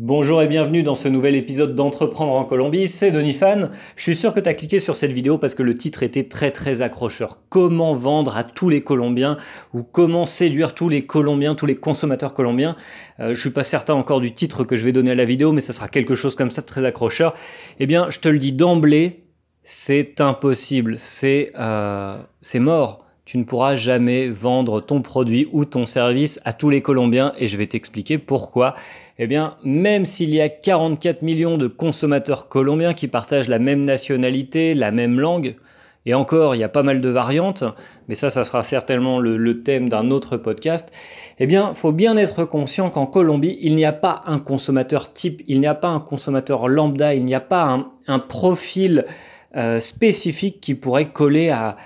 Bonjour et bienvenue dans ce nouvel épisode d'Entreprendre en Colombie, c'est Denis Fan. Je suis sûr que tu as cliqué sur cette vidéo parce que le titre était très très accrocheur. Comment vendre à tous les Colombiens ou comment séduire tous les Colombiens, tous les consommateurs colombiens? Euh, je suis pas certain encore du titre que je vais donner à la vidéo, mais ça sera quelque chose comme ça très accrocheur. Eh bien, je te le dis d'emblée, c'est impossible, c'est euh, c'est mort tu ne pourras jamais vendre ton produit ou ton service à tous les Colombiens et je vais t'expliquer pourquoi. Eh bien, même s'il y a 44 millions de consommateurs colombiens qui partagent la même nationalité, la même langue, et encore, il y a pas mal de variantes, mais ça, ça sera certainement le, thème d'un autre podcast. Eh bien, faut bien être conscient qu'en Colombie, il n'y a pas un consommateur type, il n'y a pas un consommateur lambda, il n'y a pas un profil euh, spécifique qui pourrait coller à,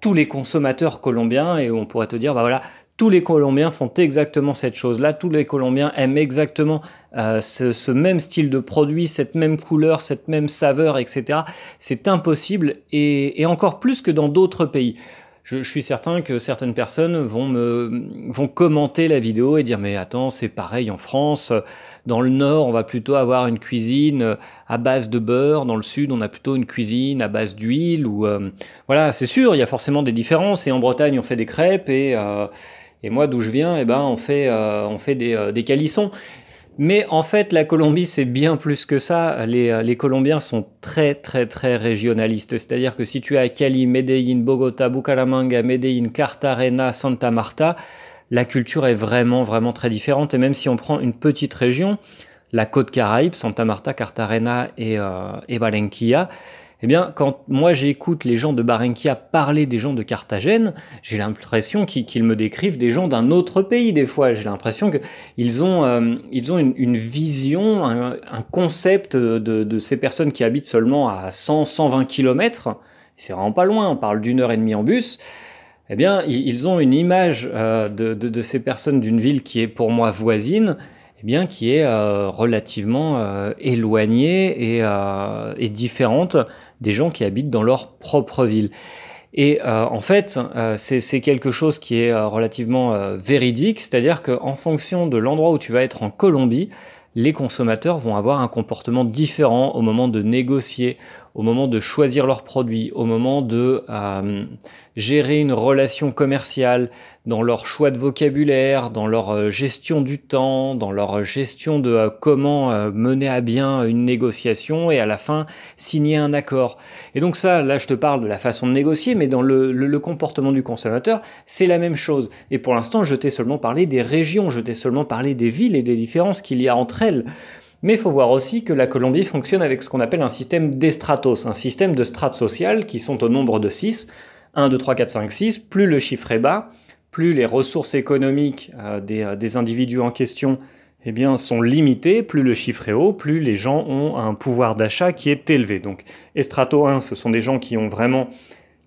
tous les consommateurs colombiens et on pourrait te dire, bah voilà, tous les Colombiens font exactement cette chose-là, tous les Colombiens aiment exactement euh, ce, même style de produit, cette même couleur, cette même saveur, etc. C'est impossible et, encore plus que dans d'autres pays. Je, suis certain que certaines personnes vont me vont commenter la vidéo et dire mais attends c'est pareil en France. Dans le nord on va plutôt avoir une cuisine à base de beurre. Dans le sud on a plutôt une cuisine à base d'huile ou euh, voilà c'est sûr il y a forcément des différences. Et en Bretagne on fait des crêpes et euh, et moi d'où je viens eh ben on fait euh, on fait des, des calissons mais en fait, la Colombie, c'est bien plus que ça. Les, les, Colombiens sont très, très, très régionalistes. C'est-à-dire que si tu as Cali, Medellín, Bogota, Bucaramanga, Medellín, Cartagena, Santa Marta, la culture est vraiment, vraiment très différente. Et même si on prend une petite région, la côte Caraïbe, Santa Marta, Cartagena et, euh, eh bien, quand moi j'écoute les gens de Barranquilla parler des gens de Carthagène, j'ai l'impression qu'ils me décrivent des gens d'un autre pays des fois. J'ai l'impression qu'ils ont, euh, ils une, vision, un, concept de, ces personnes qui habitent seulement à 100, 120 km. C'est vraiment pas loin, on parle d'une heure et demie en bus. Eh bien, ils ont une image euh, de ces personnes d'une ville qui est pour moi voisine eh bien, qui est euh, relativement euh, éloignée et, euh, et, différente des gens qui habitent dans leur propre ville. Et en fait, c'est quelque chose qui est relativement véridique, c'est-à-dire qu'en fonction de l'endroit où tu vas être en Colombie, les consommateurs vont avoir un comportement différent au moment de négocier, au moment de choisir leurs produits, au moment de euh, gérer une relation commerciale, dans leur choix de vocabulaire, dans leur euh, gestion du temps, dans leur gestion de euh, comment mener à bien une négociation et à la fin signer un accord. Et donc ça, là je te parle de la façon de négocier, mais dans le comportement du consommateur, c'est la même chose. Et pour l'instant, je t'ai seulement parlé des régions, je t'ai seulement parlé des villes et des différences qu'il y a entre elles. Mais il faut voir aussi que la Colombie fonctionne avec ce qu'on appelle un système d'estratos, un système de strates sociales qui sont au nombre de 6. 1, 2, 3, 4, 5, 6. Plus le chiffre est bas, plus les ressources économiques euh, euh, des, individus en question eh bien, sont limitées, plus le chiffre est haut, plus les gens ont un pouvoir d'achat qui est élevé. Donc, estrato 1, ce sont des gens qui ont vraiment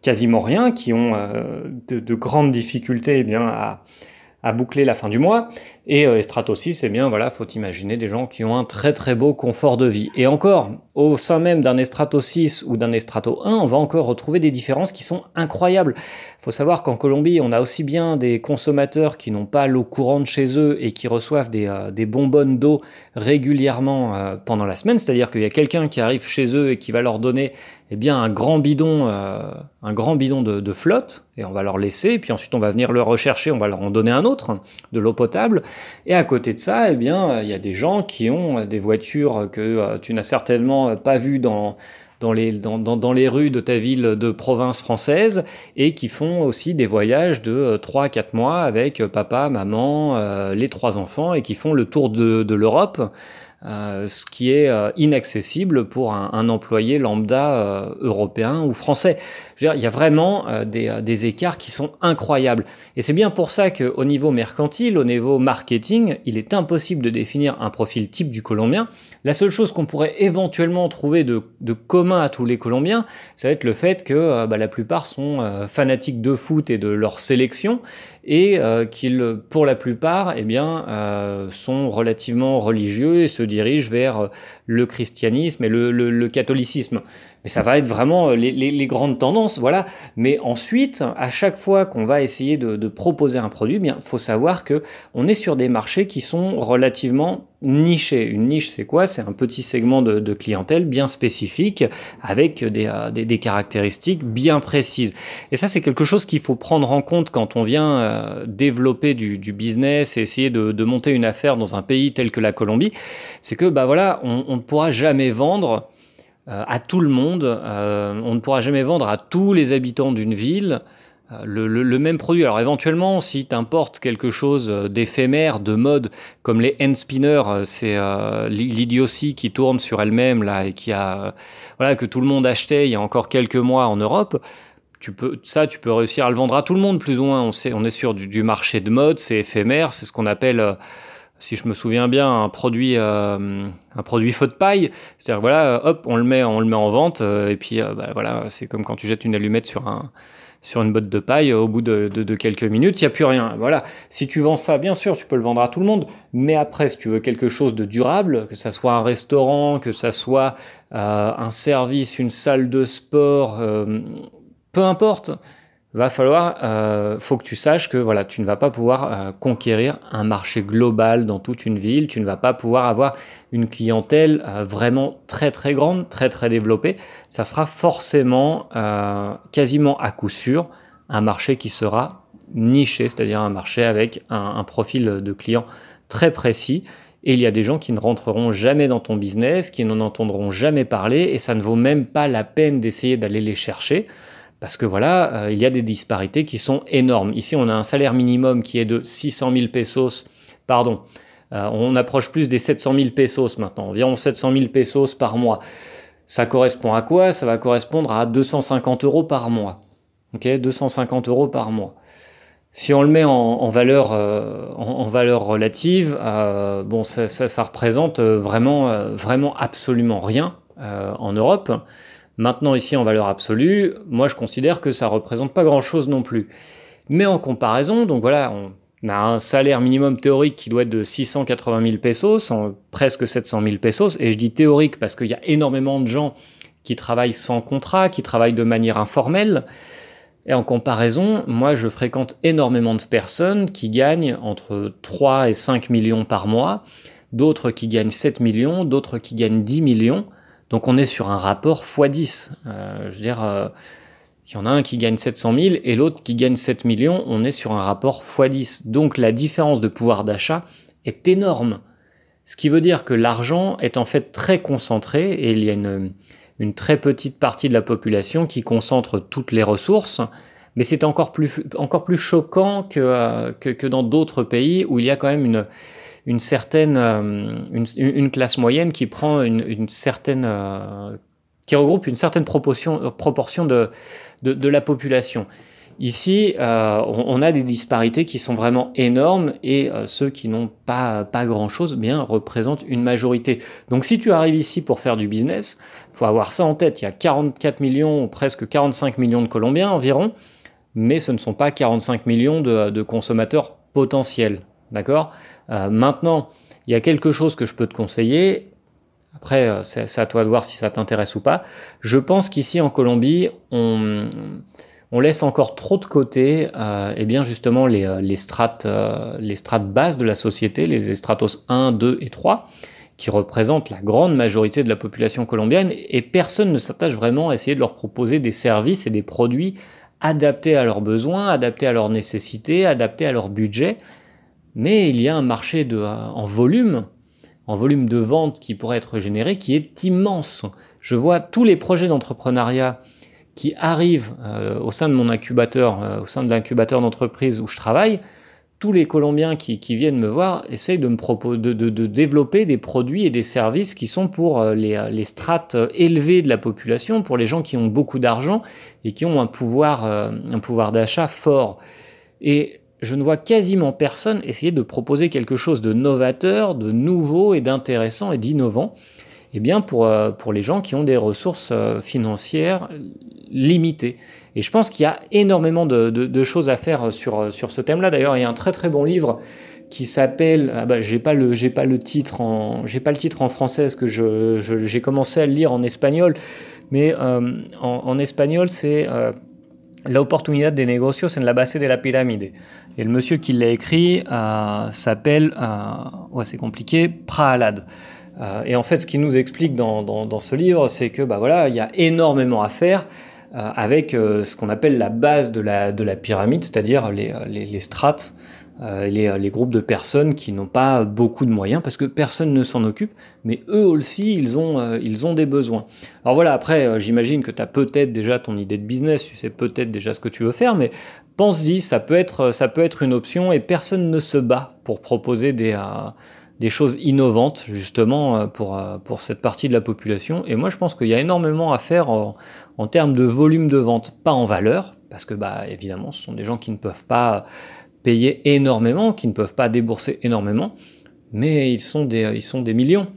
quasiment rien, qui ont euh, de, grandes difficultés eh bien, à, à boucler la fin du mois. Et euh, Estrato 6, eh bien voilà, faut imaginer des gens qui ont un très très beau confort de vie. Et encore, au sein même d'un Estrato 6 ou d'un Estrato 1, on va encore retrouver des différences qui sont incroyables. Il faut savoir qu'en Colombie, on a aussi bien des consommateurs qui n'ont pas l'eau courante chez eux et qui reçoivent des, euh, bonbonnes d'eau régulièrement euh, pendant la semaine, c'est-à-dire qu'il y a quelqu'un qui arrive chez eux et qui va leur donner eh bien, un grand bidon, euh, un grand bidon de, flotte, et on va leur laisser, et puis ensuite on va venir le rechercher, on va leur en donner un autre, de l'eau potable. Et à côté de ça, eh bien, il y a des gens qui ont des voitures que tu n'as certainement pas vues dans, les, rues de ta ville de province française et qui font aussi des voyages de 3 à 4 mois avec papa, maman, euh, les trois enfants et qui font le tour de, l'Europe. Euh, ce qui est euh, inaccessible pour un, employé lambda euh, européen ou français. Il y a vraiment des, des, écarts qui sont incroyables. Et c'est bien pour ça qu'au niveau mercantile, au niveau marketing, il est impossible de définir un profil type du Colombien. La seule chose qu'on pourrait éventuellement trouver de, commun à tous les Colombiens, ça va être le fait que bah, la plupart sont fanatiques de foot et de leur sélection et qu'ils, pour la plupart, eh sont relativement religieux et se dirige vers euh, le christianisme et le, catholicisme. Mais ça va être vraiment euh, les, grandes tendances, voilà. Mais ensuite, à chaque fois qu'on va essayer de, proposer un produit, eh bien, faut savoir que on est sur des marchés qui sont relativement niché. Une niche, c'est quoi? C'est un petit segment de, clientèle bien spécifique avec euh, des, des, caractéristiques bien précises. Et ça, c'est quelque chose qu'il faut prendre en compte quand on vient euh, développer du, business et essayer de, monter une affaire dans un pays tel que la Colombie. C'est que, bah voilà, on ne pourra jamais vendre euh, à tout le monde. on ne pourra jamais vendre à tous les habitants d'une ville euh, le, même produit. Alors éventuellement, si tu importes quelque chose euh, d'éphémère, de mode, comme les hand spinners, euh, c'est l'idiotie qui tourne sur elle-même là et qui a voilà que tout le monde achetait il y a encore quelques mois en Europe. Tu peux, ça, tu peux réussir à le vendre à tout le monde, plus ou moins. On, sait, on est sur du, marché de mode, c'est éphémère, c'est ce qu'on appelle si je me souviens bien, un produit, un produit feu de paille. C'est-à-dire, voilà, hop, on le met, on le met en vente, et puis, bah, voilà, c'est comme quand tu jettes une allumette sur un, sur une botte de paille, au bout de, quelques minutes, il n'y a plus rien. Voilà. Si tu vends ça, bien sûr, tu peux le vendre à tout le monde, mais après, si tu veux quelque chose de durable, que ça soit un restaurant, que ça soit euh, un service, une salle de sport, euh, peu importe, va falloir, euh, faut que tu saches que voilà, tu ne vas pas pouvoir euh, conquérir un marché global dans toute une ville, tu ne vas pas pouvoir avoir une clientèle euh, vraiment très très grande, très très développée. Ça sera forcément, quasiment à coup sûr, un marché qui sera niché, c'est-à-dire un marché avec un, profil de client très précis. Et il y a des gens qui ne rentreront jamais dans ton business, qui n'en entendront jamais parler, et ça ne vaut même pas la peine d'essayer d'aller les chercher. Parce que voilà, euh, il y a des disparités qui sont énormes. Ici, on a un salaire minimum qui est de 600 000 pesos, pardon, euh, on approche plus des 700 000 pesos maintenant, environ 700 000 pesos par mois. Ça correspond à quoi? Ça va correspondre à 250 euros par mois. Ok, 250 euros par mois. Si on le met en, valeur, euh, en, valeur relative, bon, ça, ça, représente vraiment, vraiment absolument rien en Europe. Maintenant, ici, en valeur absolue, moi, je considère que ça représente pas grand-chose non plus. Mais en comparaison, donc voilà, on a un salaire minimum théorique qui doit être de 680 000 pesos, presque 700 000 pesos. Et je dis théorique parce qu'il y a énormément de gens qui travaillent sans contrat, qui travaillent de manière informelle. Et en comparaison, moi, je fréquente énormément de personnes qui gagnent entre 3 et 5 millions par mois, d'autres qui gagnent 7 millions, d'autres qui gagnent 10 millions. Donc on est sur un rapport x10. Euh, je veux dire, euh, il y en a un qui gagne 700 000 et l'autre qui gagne 7 millions, on est sur un rapport x10. Donc la différence de pouvoir d'achat est énorme. Ce qui veut dire que l'argent est en fait très concentré et il y a une, très petite partie de la population qui concentre toutes les ressources. Mais c'est encore plus, choquant euh, que dans d'autres pays où il y a quand même une, une certaine euh, une, classe moyenne qui prend une, certaine euh, qui regroupe une certaine proportion, euh, proportion de, de, la population. Ici, on, a des disparités qui sont vraiment énormes et ceux qui n'ont pas, pas grand-chose eh bien représentent une majorité. Donc si tu arrives ici pour faire du business, il faut avoir ça en tête. Il y a 44 millions, presque 45 millions de Colombiens environ, mais ce ne sont pas 45 millions de, de consommateurs potentiels. D'accord? Euh, maintenant, il y a quelque chose que je peux te conseiller. Après, euh, c'est à toi de voir si ça t'intéresse ou pas. Je pense qu'ici en Colombie, on, laisse encore trop de côté euh, eh bien justement les, strates, les strates basses de la société, les stratos 1, 2 et 3, qui représentent la grande majorité de la population colombienne, et personne ne s'attache vraiment à essayer de leur proposer des services et des produits adaptés à leurs besoins, adaptés à leurs nécessités, adaptés à leur budget mais il y a un marché en volume, en volume de vente qui pourrait être généré, qui est immense. Je vois tous les projets d'entrepreneuriat qui arrivent euh, au sein de mon incubateur, euh, au sein de l'incubateur d'entreprise où je travaille, tous les Colombiens qui, viennent me voir essayent de développer des produits et des services qui sont pour euh, les, les, strates élevées de la population, pour les gens qui ont beaucoup d'argent et qui ont un pouvoir, un pouvoir d'achat fort. Et je ne vois quasiment personne essayer de proposer quelque chose de novateur, de nouveau et d'intéressant et d'innovant eh bien pour, euh, pour les gens qui ont des ressources euh, financières limitées. Et je pense qu'il y a énormément de, choses à faire sur, euh, sur ce thème-là. D'ailleurs, il y a un très très bon livre qui s'appelle ah bah, j'ai pas le pas titre en pas le titre en français parce que je, j'ai commencé à le lire en espagnol mais en, espagnol c'est La oportunidad de negocios en la base de la pyramide. Et le monsieur qui l'a écrit euh, s'appelle, euh, ouais c'est compliqué, Prahalad. Euh, et en fait, ce qu'il nous explique dans, dans, ce livre, c'est que bah voilà, il y a énormément à faire avec ce qu'on appelle la base de la, de la pyramide, c'est-à-dire les, les, strates les, les, groupes de personnes qui n'ont pas beaucoup de moyens parce que personne ne s'en occupe, mais eux aussi, ils ont, euh, ils ont des besoins. Alors voilà, après, euh, j'imagine que tu as peut-être déjà ton idée de business, tu sais peut-être déjà ce que tu veux faire, mais pense-y, ça, peut être, ça peut être une option et personne ne se bat pour proposer des, des choses innovantes justement pour, pour cette partie de la population. Et moi, je pense qu'il y a énormément à faire en, en termes de volume de vente, pas en valeur, parce que bah, évidemment, ce sont des gens qui ne peuvent pas payer énormément, qui ne peuvent pas débourser énormément, mais ils sont des, ils sont des millions.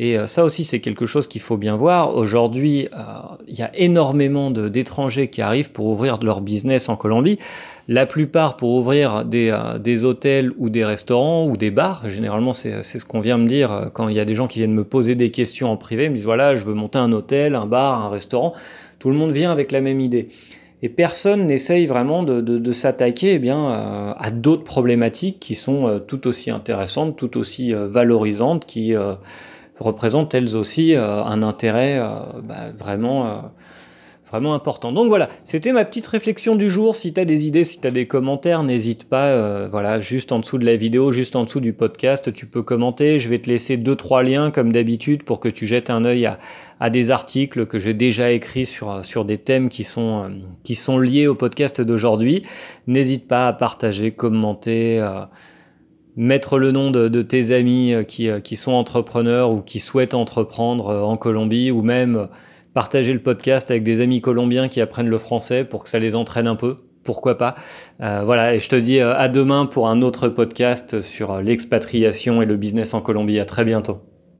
Et euh, ça aussi, c'est quelque chose qu'il faut bien voir. Aujourd'hui, euh, il y a énormément d'étrangers qui arrivent pour ouvrir leur business en Colombie. La plupart pour ouvrir des, euh, des hôtels ou des restaurants ou des bars. Généralement, c'est ce qu'on vient me dire quand il y a des gens qui viennent me poser des questions en privé. Ils me disent voilà, je veux monter un hôtel, un bar, un restaurant. Tout le monde vient avec la même idée et personne n'essaye vraiment de, s'attaquer eh bien euh, à d'autres problématiques qui sont euh, tout aussi intéressantes, tout aussi euh, valorisantes, qui représentent elles aussi un intérêt bah, vraiment vraiment important. Donc voilà, c'était ma petite réflexion du jour. Si tu as des idées, si tu as des commentaires, n'hésite pas. Euh, voilà, juste en dessous de la vidéo, juste en dessous du podcast, tu peux commenter. Je vais te laisser deux trois liens comme d'habitude pour que tu jettes un œil à, des articles que j'ai déjà écrits sur, sur des thèmes qui sont, euh, qui sont liés au podcast d'aujourd'hui. N'hésite pas à partager, commenter. Euh, mettre le nom de, tes amis qui, qui, sont entrepreneurs ou qui souhaitent entreprendre en Colombie ou même partager le podcast avec des amis colombiens qui apprennent le français pour que ça les entraîne un peu. Pourquoi pas? Euh, Voilà, et je te dis euh, à demain pour un autre podcast sur l'expatriation et le business en Colombie. À très bientôt.